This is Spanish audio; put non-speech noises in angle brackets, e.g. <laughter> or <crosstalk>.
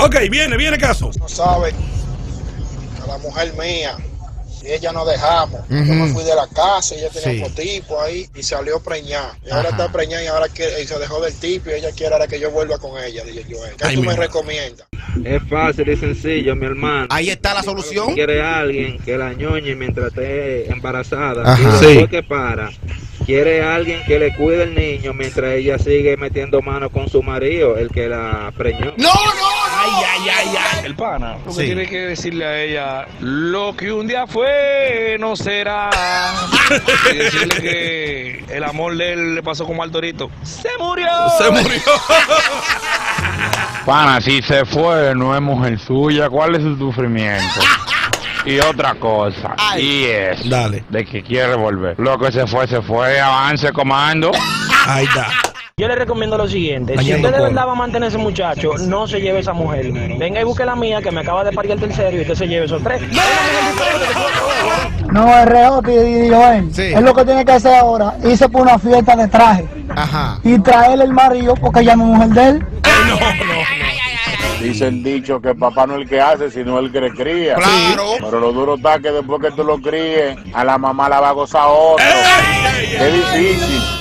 Ok, viene, viene caso. No sabe a la mujer mía. Y ella nos dejamos. Yo me fui de la casa, ella tenía Sí. un tipo ahí y salió preñada. Y ahora está preñada y ahora que, y se dejó del tipo y ella quiere ahora que yo vuelva con ella. Dije yo, ¿qué Ay, tú me recomiendas? Es fácil y sencillo, mi hermano. Ahí está la solución. Quiere alguien que la ñoñe mientras esté embarazada. Ajá. Y después Sí. que para. Quiere alguien que le cuide el niño mientras ella sigue metiendo mano con su marido, el que la preñó. No, no, Ay, ay, ay, ay. El pana, lo Sí. que tiene que decirle a ella, lo que un día fue no será. y decirle que el amor de él le pasó como al torito. ¡Se murió! Se murió. <laughs> Pana, si se fue, no es mujer suya, ¿cuál es su sufrimiento? Y otra cosa, Ay. y es Dale. de que quiere volver. Lo que se fue, se fue, avance, comando. Ahí está. Yo le recomiendo lo siguiente. Si usted de verdad va a mantener a ese muchacho, no se lleve esa mujer. Venga y busque la mía, que me acaba de parir el tercero, y usted se lleve esos tres. No, es reote y Joel. Sí. Es lo que tiene que hacer ahora. Irse por una fiesta de traje. Ajá. Y traerle el marido porque ella no es mujer de él. No, no. Dice el dicho que papá no es el que hace, sino el que le cría. Claro. Pero lo duro está que después que tú lo críes, a la mamá la va a gozar otro. Ey. Es difícil.